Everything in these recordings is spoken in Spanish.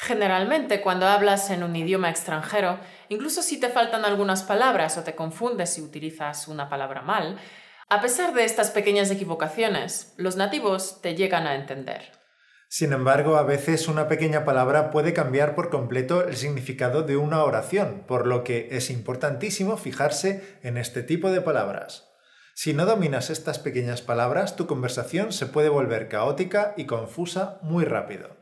Generalmente, cuando hablas en un idioma extranjero, incluso si te faltan algunas palabras o te confundes si utilizas una palabra mal, a pesar de estas pequeñas equivocaciones, los nativos te llegan a entender. Sin embargo, a veces una pequeña palabra puede cambiar por completo el significado de una oración, por lo que es importantísimo fijarse en este tipo de palabras. Si no dominas estas pequeñas palabras, tu conversación se puede volver caótica y confusa muy rápido.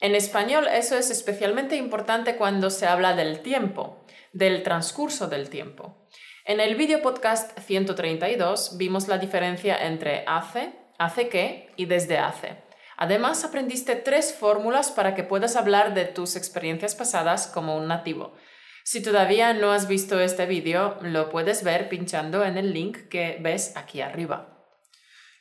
En español eso es especialmente importante cuando se habla del tiempo, del transcurso del tiempo. En el video podcast 132 vimos la diferencia entre hace, hace qué y desde hace. Además, aprendiste tres fórmulas para que puedas hablar de tus experiencias pasadas como un nativo. Si todavía no has visto este vídeo, lo puedes ver pinchando en el link que ves aquí arriba.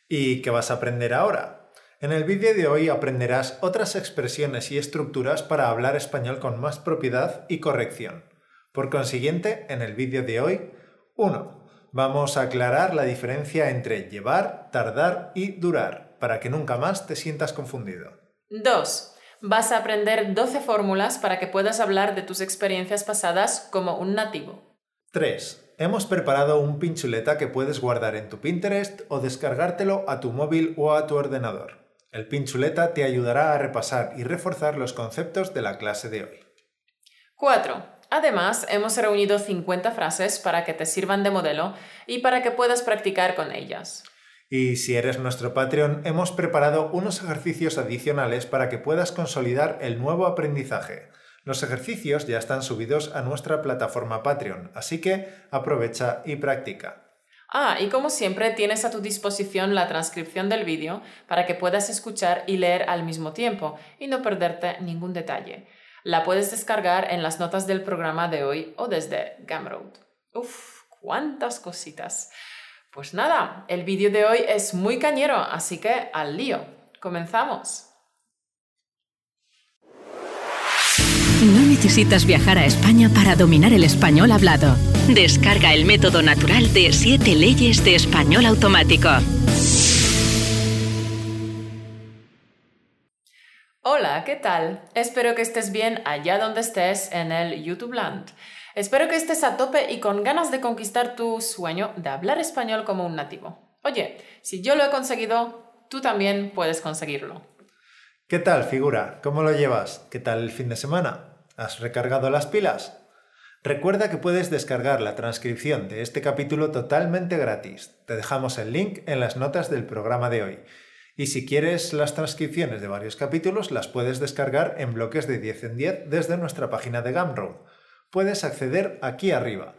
¿Y qué vas a aprender ahora? En el vídeo de hoy aprenderás otras expresiones y estructuras para hablar español con más propiedad y corrección. Por consiguiente, en el vídeo de hoy, 1. Vamos a aclarar la diferencia entre llevar, tardar y durar, para que nunca más te sientas confundido. 2. Vas a aprender 12 fórmulas para que puedas hablar de tus experiencias pasadas como un nativo. 3. Hemos preparado un pinchuleta que puedes guardar en tu Pinterest o descargártelo a tu móvil o a tu ordenador. El pinchuleta te ayudará a repasar y reforzar los conceptos de la clase de hoy. 4. Además, hemos reunido 50 frases para que te sirvan de modelo y para que puedas practicar con ellas. Y si eres nuestro Patreon, hemos preparado unos ejercicios adicionales para que puedas consolidar el nuevo aprendizaje. Los ejercicios ya están subidos a nuestra plataforma Patreon, así que aprovecha y practica. Ah, y como siempre tienes a tu disposición la transcripción del vídeo para que puedas escuchar y leer al mismo tiempo y no perderte ningún detalle. La puedes descargar en las notas del programa de hoy o desde Gumroad. Uf, cuántas cositas. Pues nada, el vídeo de hoy es muy cañero, así que al lío. Comenzamos. Necesitas viajar a España para dominar el español hablado. Descarga el método natural de 7 leyes de español automático. Hola, ¿qué tal? Espero que estés bien allá donde estés en el YouTube Land. Espero que estés a tope y con ganas de conquistar tu sueño de hablar español como un nativo. Oye, si yo lo he conseguido, tú también puedes conseguirlo. ¿Qué tal, figura? ¿Cómo lo llevas? ¿Qué tal el fin de semana? ¿Has recargado las pilas? Recuerda que puedes descargar la transcripción de este capítulo totalmente gratis. Te dejamos el link en las notas del programa de hoy. Y si quieres las transcripciones de varios capítulos, las puedes descargar en bloques de 10 en 10 desde nuestra página de Gumroad. Puedes acceder aquí arriba.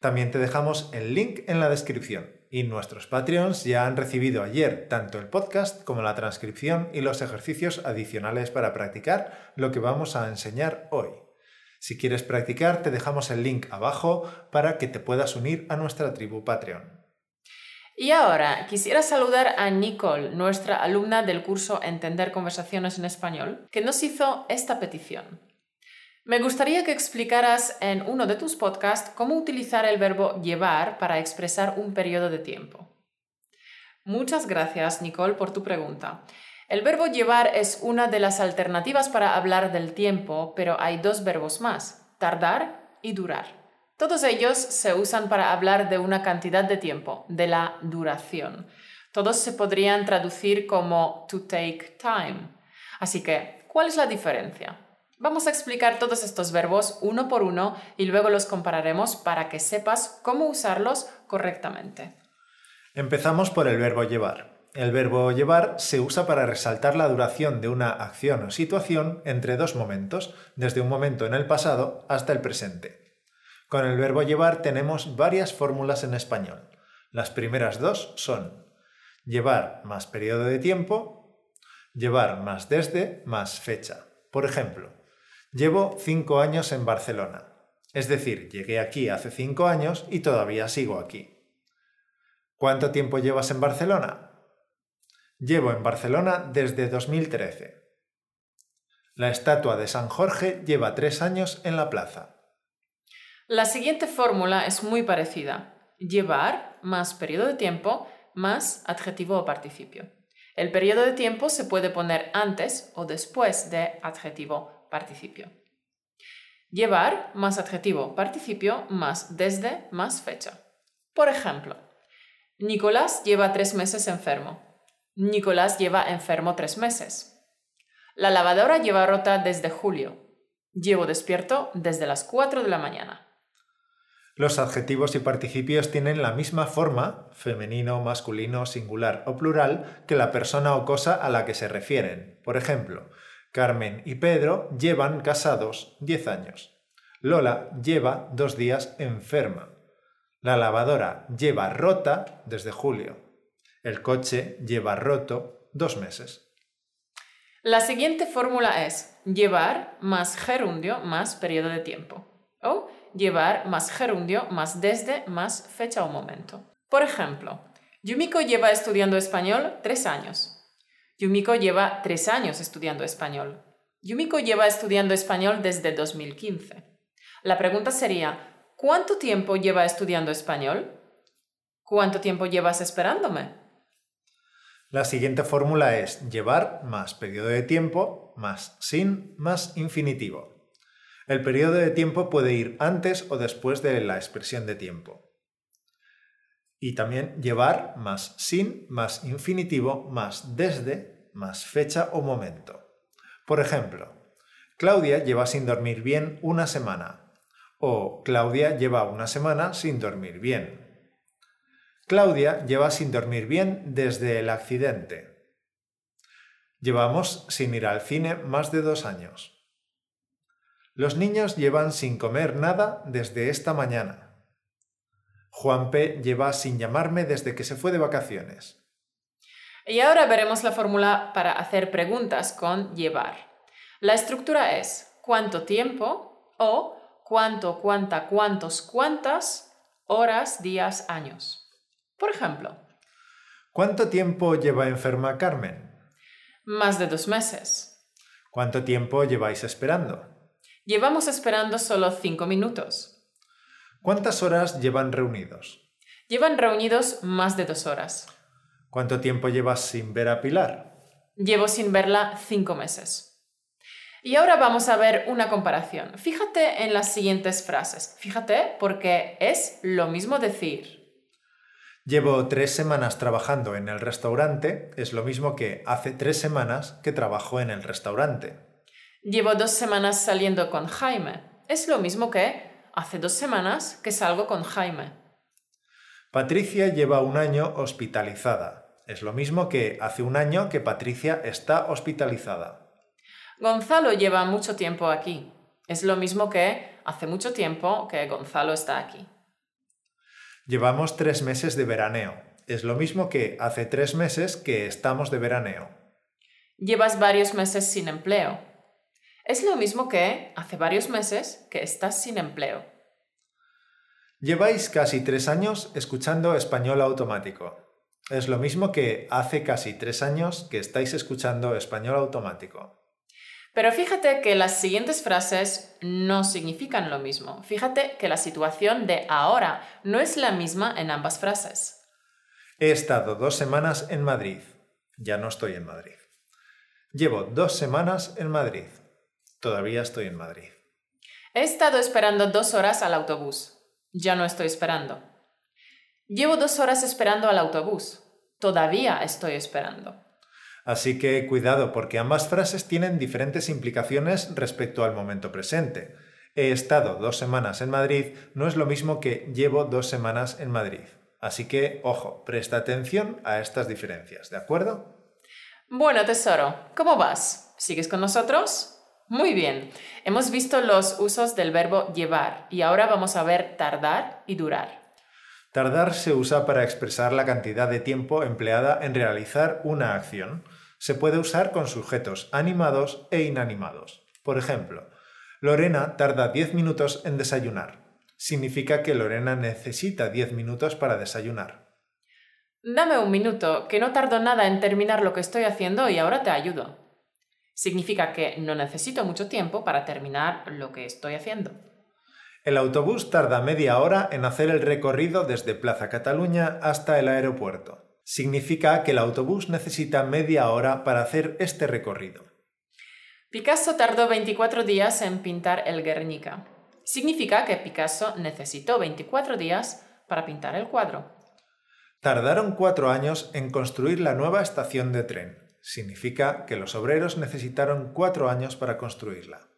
También te dejamos el link en la descripción. Y nuestros Patreons ya han recibido ayer tanto el podcast como la transcripción y los ejercicios adicionales para practicar lo que vamos a enseñar hoy. Si quieres practicar, te dejamos el link abajo para que te puedas unir a nuestra tribu Patreon. Y ahora quisiera saludar a Nicole, nuestra alumna del curso Entender conversaciones en español, que nos hizo esta petición. Me gustaría que explicaras en uno de tus podcasts cómo utilizar el verbo llevar para expresar un periodo de tiempo. Muchas gracias, Nicole, por tu pregunta. El verbo llevar es una de las alternativas para hablar del tiempo, pero hay dos verbos más, tardar y durar. Todos ellos se usan para hablar de una cantidad de tiempo, de la duración. Todos se podrían traducir como to take time. Así que, ¿cuál es la diferencia? Vamos a explicar todos estos verbos uno por uno y luego los compararemos para que sepas cómo usarlos correctamente. Empezamos por el verbo llevar. El verbo llevar se usa para resaltar la duración de una acción o situación entre dos momentos, desde un momento en el pasado hasta el presente. Con el verbo llevar tenemos varias fórmulas en español. Las primeras dos son llevar más periodo de tiempo, llevar más desde más fecha. Por ejemplo, Llevo cinco años en Barcelona. Es decir, llegué aquí hace cinco años y todavía sigo aquí. ¿Cuánto tiempo llevas en Barcelona? Llevo en Barcelona desde 2013. La estatua de San Jorge lleva tres años en la plaza. La siguiente fórmula es muy parecida. Llevar más periodo de tiempo más adjetivo o participio. El periodo de tiempo se puede poner antes o después de adjetivo participio. Llevar más adjetivo participio más desde más fecha. Por ejemplo, Nicolás lleva tres meses enfermo. Nicolás lleva enfermo tres meses. La lavadora lleva rota desde julio. Llevo despierto desde las 4 de la mañana. Los adjetivos y participios tienen la misma forma, femenino, masculino, singular o plural, que la persona o cosa a la que se refieren. Por ejemplo, Carmen y Pedro llevan casados 10 años. Lola lleva dos días enferma. La lavadora lleva rota desde julio. El coche lleva roto dos meses. La siguiente fórmula es llevar más gerundio más periodo de tiempo. O llevar más gerundio más desde más fecha o momento. Por ejemplo, Yumiko lleva estudiando español tres años. Yumiko lleva tres años estudiando español. Yumiko lleva estudiando español desde 2015. La pregunta sería, ¿cuánto tiempo lleva estudiando español? ¿Cuánto tiempo llevas esperándome? La siguiente fórmula es llevar más periodo de tiempo más sin más infinitivo. El periodo de tiempo puede ir antes o después de la expresión de tiempo. Y también llevar más sin más infinitivo más desde más fecha o momento. Por ejemplo, Claudia lleva sin dormir bien una semana. O Claudia lleva una semana sin dormir bien. Claudia lleva sin dormir bien desde el accidente. Llevamos sin ir al cine más de dos años. Los niños llevan sin comer nada desde esta mañana. Juan P. lleva sin llamarme desde que se fue de vacaciones. Y ahora veremos la fórmula para hacer preguntas con llevar. La estructura es cuánto tiempo o cuánto, cuánta, cuántos, cuántas horas, días, años. Por ejemplo, ¿Cuánto tiempo lleva enferma Carmen? más de dos meses. ¿Cuánto tiempo lleváis esperando? Llevamos esperando solo cinco minutos. ¿Cuántas horas llevan reunidos? Llevan reunidos más de dos horas. ¿Cuánto tiempo llevas sin ver a Pilar? Llevo sin verla cinco meses. Y ahora vamos a ver una comparación. Fíjate en las siguientes frases. Fíjate porque es lo mismo decir Llevo tres semanas trabajando en el restaurante, es lo mismo que hace tres semanas que trabajo en el restaurante. Llevo dos semanas saliendo con Jaime. Es lo mismo que hace dos semanas que salgo con Jaime. Patricia lleva un año hospitalizada. Es lo mismo que hace un año que Patricia está hospitalizada. Gonzalo lleva mucho tiempo aquí. Es lo mismo que hace mucho tiempo que Gonzalo está aquí. Llevamos tres meses de veraneo. Es lo mismo que hace tres meses que estamos de veraneo. Llevas varios meses sin empleo. Es lo mismo que hace varios meses que estás sin empleo. Lleváis casi tres años escuchando español automático. Es lo mismo que hace casi tres años que estáis escuchando español automático. Pero fíjate que las siguientes frases no significan lo mismo. Fíjate que la situación de ahora no es la misma en ambas frases. He estado dos semanas en Madrid. Ya no estoy en Madrid. Llevo dos semanas en Madrid. Todavía estoy en Madrid. He estado esperando dos horas al autobús. Ya no estoy esperando. Llevo dos horas esperando al autobús. Todavía estoy esperando. Así que cuidado porque ambas frases tienen diferentes implicaciones respecto al momento presente. He estado dos semanas en Madrid no es lo mismo que llevo dos semanas en Madrid. Así que, ojo, presta atención a estas diferencias, ¿de acuerdo? Bueno, tesoro, ¿cómo vas? ¿Sigues con nosotros? Muy bien. Hemos visto los usos del verbo llevar y ahora vamos a ver tardar y durar. Tardar se usa para expresar la cantidad de tiempo empleada en realizar una acción. Se puede usar con sujetos animados e inanimados. Por ejemplo, Lorena tarda 10 minutos en desayunar. Significa que Lorena necesita 10 minutos para desayunar. Dame un minuto, que no tardo nada en terminar lo que estoy haciendo y ahora te ayudo. Significa que no necesito mucho tiempo para terminar lo que estoy haciendo. El autobús tarda media hora en hacer el recorrido desde Plaza Cataluña hasta el aeropuerto. Significa que el autobús necesita media hora para hacer este recorrido. Picasso tardó 24 días en pintar el Guernica. Significa que Picasso necesitó 24 días para pintar el cuadro. Tardaron cuatro años en construir la nueva estación de tren. Significa que los obreros necesitaron cuatro años para construirla.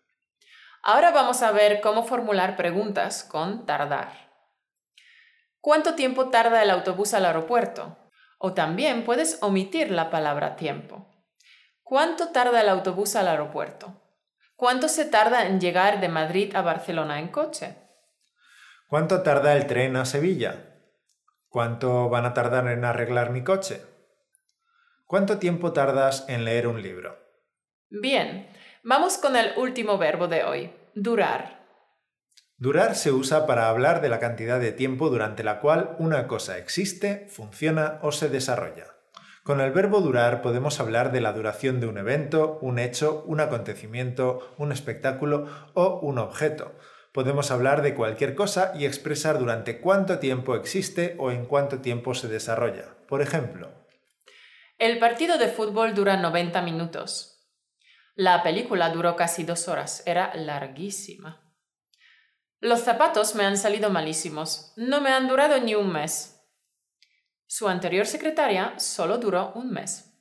Ahora vamos a ver cómo formular preguntas con tardar. ¿Cuánto tiempo tarda el autobús al aeropuerto? O también puedes omitir la palabra tiempo. ¿Cuánto tarda el autobús al aeropuerto? ¿Cuánto se tarda en llegar de Madrid a Barcelona en coche? ¿Cuánto tarda el tren a Sevilla? ¿Cuánto van a tardar en arreglar mi coche? ¿Cuánto tiempo tardas en leer un libro? Bien, vamos con el último verbo de hoy, durar. Durar se usa para hablar de la cantidad de tiempo durante la cual una cosa existe, funciona o se desarrolla. Con el verbo durar podemos hablar de la duración de un evento, un hecho, un acontecimiento, un espectáculo o un objeto. Podemos hablar de cualquier cosa y expresar durante cuánto tiempo existe o en cuánto tiempo se desarrolla. Por ejemplo, el partido de fútbol dura 90 minutos. La película duró casi dos horas, era larguísima. Los zapatos me han salido malísimos, no me han durado ni un mes. Su anterior secretaria solo duró un mes.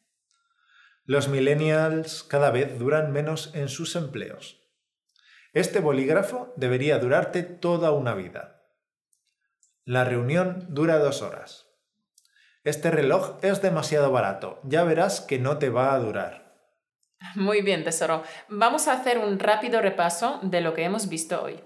Los millennials cada vez duran menos en sus empleos. Este bolígrafo debería durarte toda una vida. La reunión dura dos horas. Este reloj es demasiado barato, ya verás que no te va a durar. Muy bien, tesoro. Vamos a hacer un rápido repaso de lo que hemos visto hoy.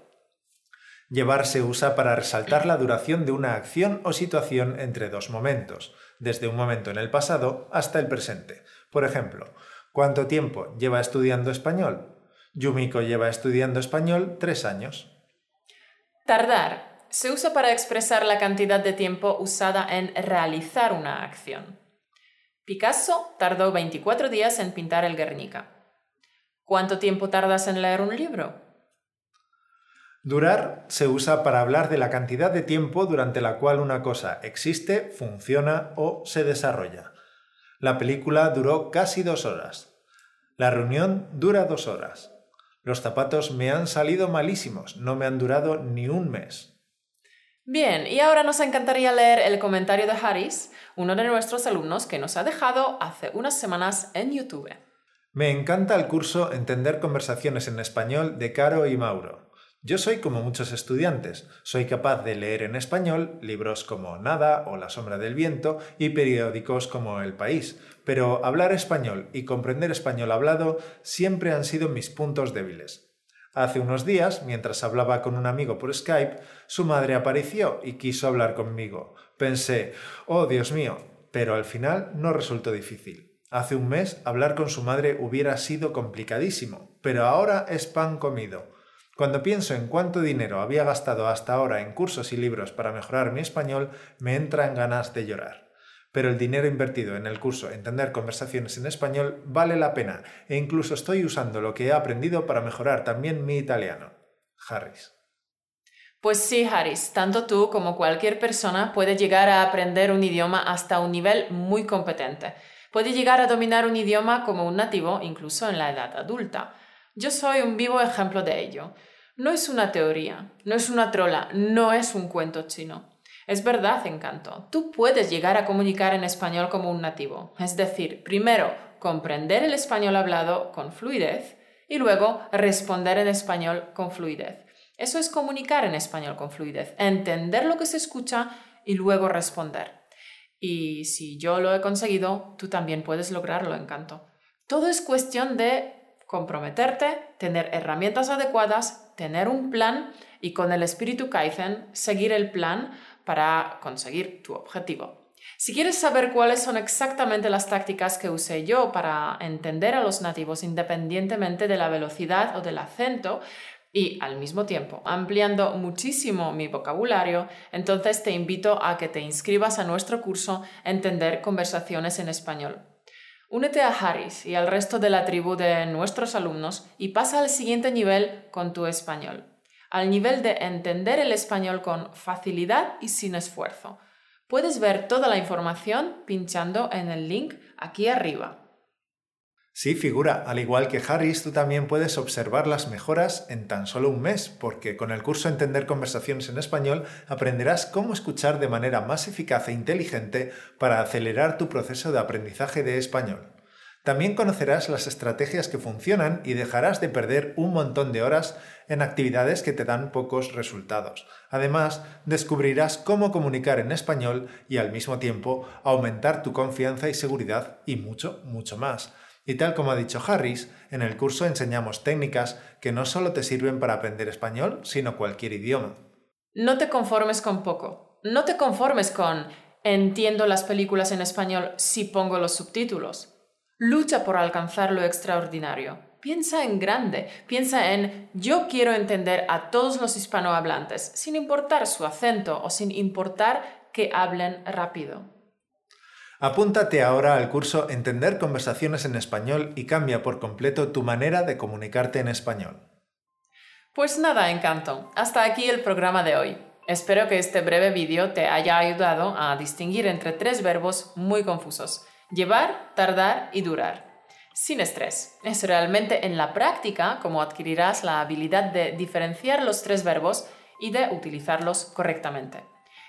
Llevar se usa para resaltar la duración de una acción o situación entre dos momentos, desde un momento en el pasado hasta el presente. Por ejemplo, ¿cuánto tiempo lleva estudiando español? Yumiko lleva estudiando español tres años. Tardar se usa para expresar la cantidad de tiempo usada en realizar una acción. Picasso tardó 24 días en pintar el Guernica. ¿Cuánto tiempo tardas en leer un libro? Durar se usa para hablar de la cantidad de tiempo durante la cual una cosa existe, funciona o se desarrolla. La película duró casi dos horas. La reunión dura dos horas. Los zapatos me han salido malísimos, no me han durado ni un mes. Bien, y ahora nos encantaría leer el comentario de Harris, uno de nuestros alumnos que nos ha dejado hace unas semanas en YouTube. Me encanta el curso Entender conversaciones en español de Caro y Mauro. Yo soy como muchos estudiantes, soy capaz de leer en español libros como Nada o La sombra del viento y periódicos como El País, pero hablar español y comprender español hablado siempre han sido mis puntos débiles. Hace unos días, mientras hablaba con un amigo por Skype, su madre apareció y quiso hablar conmigo. Pensé, oh Dios mío, pero al final no resultó difícil. Hace un mes hablar con su madre hubiera sido complicadísimo, pero ahora es pan comido. Cuando pienso en cuánto dinero había gastado hasta ahora en cursos y libros para mejorar mi español, me entran ganas de llorar. Pero el dinero invertido en el curso Entender conversaciones en español vale la pena e incluso estoy usando lo que he aprendido para mejorar también mi italiano. Harris. Pues sí, Harris, tanto tú como cualquier persona puede llegar a aprender un idioma hasta un nivel muy competente. Puede llegar a dominar un idioma como un nativo incluso en la edad adulta. Yo soy un vivo ejemplo de ello. No es una teoría, no es una trola, no es un cuento chino. Es verdad, encanto. Tú puedes llegar a comunicar en español como un nativo. Es decir, primero comprender el español hablado con fluidez y luego responder en español con fluidez. Eso es comunicar en español con fluidez, entender lo que se escucha y luego responder. Y si yo lo he conseguido, tú también puedes lograrlo, encanto. Todo es cuestión de comprometerte, tener herramientas adecuadas, tener un plan y con el espíritu Kaizen seguir el plan para conseguir tu objetivo. Si quieres saber cuáles son exactamente las tácticas que usé yo para entender a los nativos independientemente de la velocidad o del acento, y al mismo tiempo ampliando muchísimo mi vocabulario, entonces te invito a que te inscribas a nuestro curso Entender conversaciones en español. Únete a Harris y al resto de la tribu de nuestros alumnos y pasa al siguiente nivel con tu español, al nivel de entender el español con facilidad y sin esfuerzo. Puedes ver toda la información pinchando en el link aquí arriba. Sí, figura. Al igual que Harris, tú también puedes observar las mejoras en tan solo un mes, porque con el curso Entender conversaciones en español aprenderás cómo escuchar de manera más eficaz e inteligente para acelerar tu proceso de aprendizaje de español. También conocerás las estrategias que funcionan y dejarás de perder un montón de horas en actividades que te dan pocos resultados. Además, descubrirás cómo comunicar en español y al mismo tiempo aumentar tu confianza y seguridad y mucho, mucho más. Y tal como ha dicho Harris, en el curso enseñamos técnicas que no solo te sirven para aprender español, sino cualquier idioma. No te conformes con poco. No te conformes con entiendo las películas en español si pongo los subtítulos. Lucha por alcanzar lo extraordinario. Piensa en grande, piensa en yo quiero entender a todos los hispanohablantes, sin importar su acento o sin importar que hablen rápido. Apúntate ahora al curso Entender conversaciones en español y cambia por completo tu manera de comunicarte en español. Pues nada, encanto. Hasta aquí el programa de hoy. Espero que este breve vídeo te haya ayudado a distinguir entre tres verbos muy confusos. Llevar, tardar y durar. Sin estrés. Es realmente en la práctica como adquirirás la habilidad de diferenciar los tres verbos y de utilizarlos correctamente.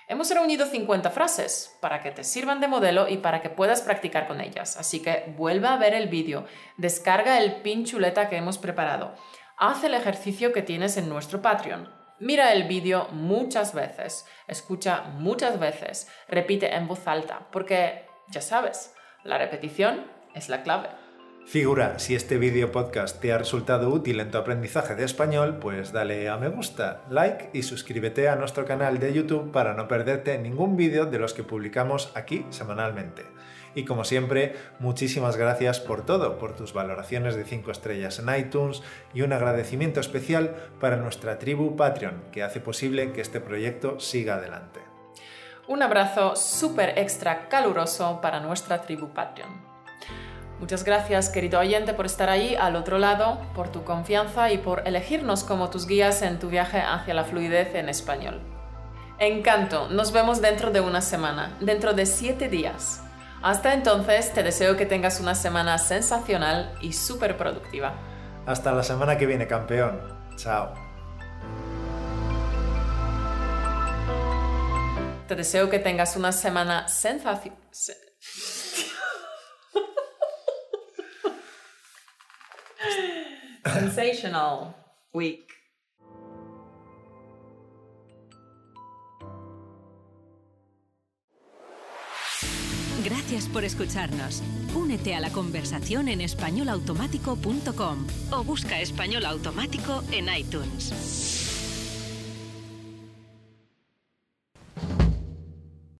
Hemos reunido 50 frases para que te sirvan de modelo y para que puedas practicar con ellas. Así que vuelva a ver el vídeo, descarga el pin chuleta que hemos preparado, haz el ejercicio que tienes en nuestro Patreon. Mira el vídeo muchas veces, escucha muchas veces, repite en voz alta, porque ya sabes, la repetición es la clave. Figura, si este vídeo podcast te ha resultado útil en tu aprendizaje de español, pues dale a me gusta, like y suscríbete a nuestro canal de YouTube para no perderte ningún vídeo de los que publicamos aquí semanalmente. Y como siempre, muchísimas gracias por todo, por tus valoraciones de 5 estrellas en iTunes y un agradecimiento especial para nuestra tribu Patreon, que hace posible que este proyecto siga adelante. Un abrazo súper extra caluroso para nuestra tribu Patreon. Muchas gracias, querido oyente, por estar ahí al otro lado, por tu confianza y por elegirnos como tus guías en tu viaje hacia la fluidez en español. Encanto, nos vemos dentro de una semana, dentro de siete días. Hasta entonces, te deseo que tengas una semana sensacional y súper productiva. Hasta la semana que viene, campeón. Chao. Te deseo que tengas una semana sensacional. Sensational Week. Gracias por escucharnos. Únete a la conversación en españolautomático.com o busca español automático en iTunes.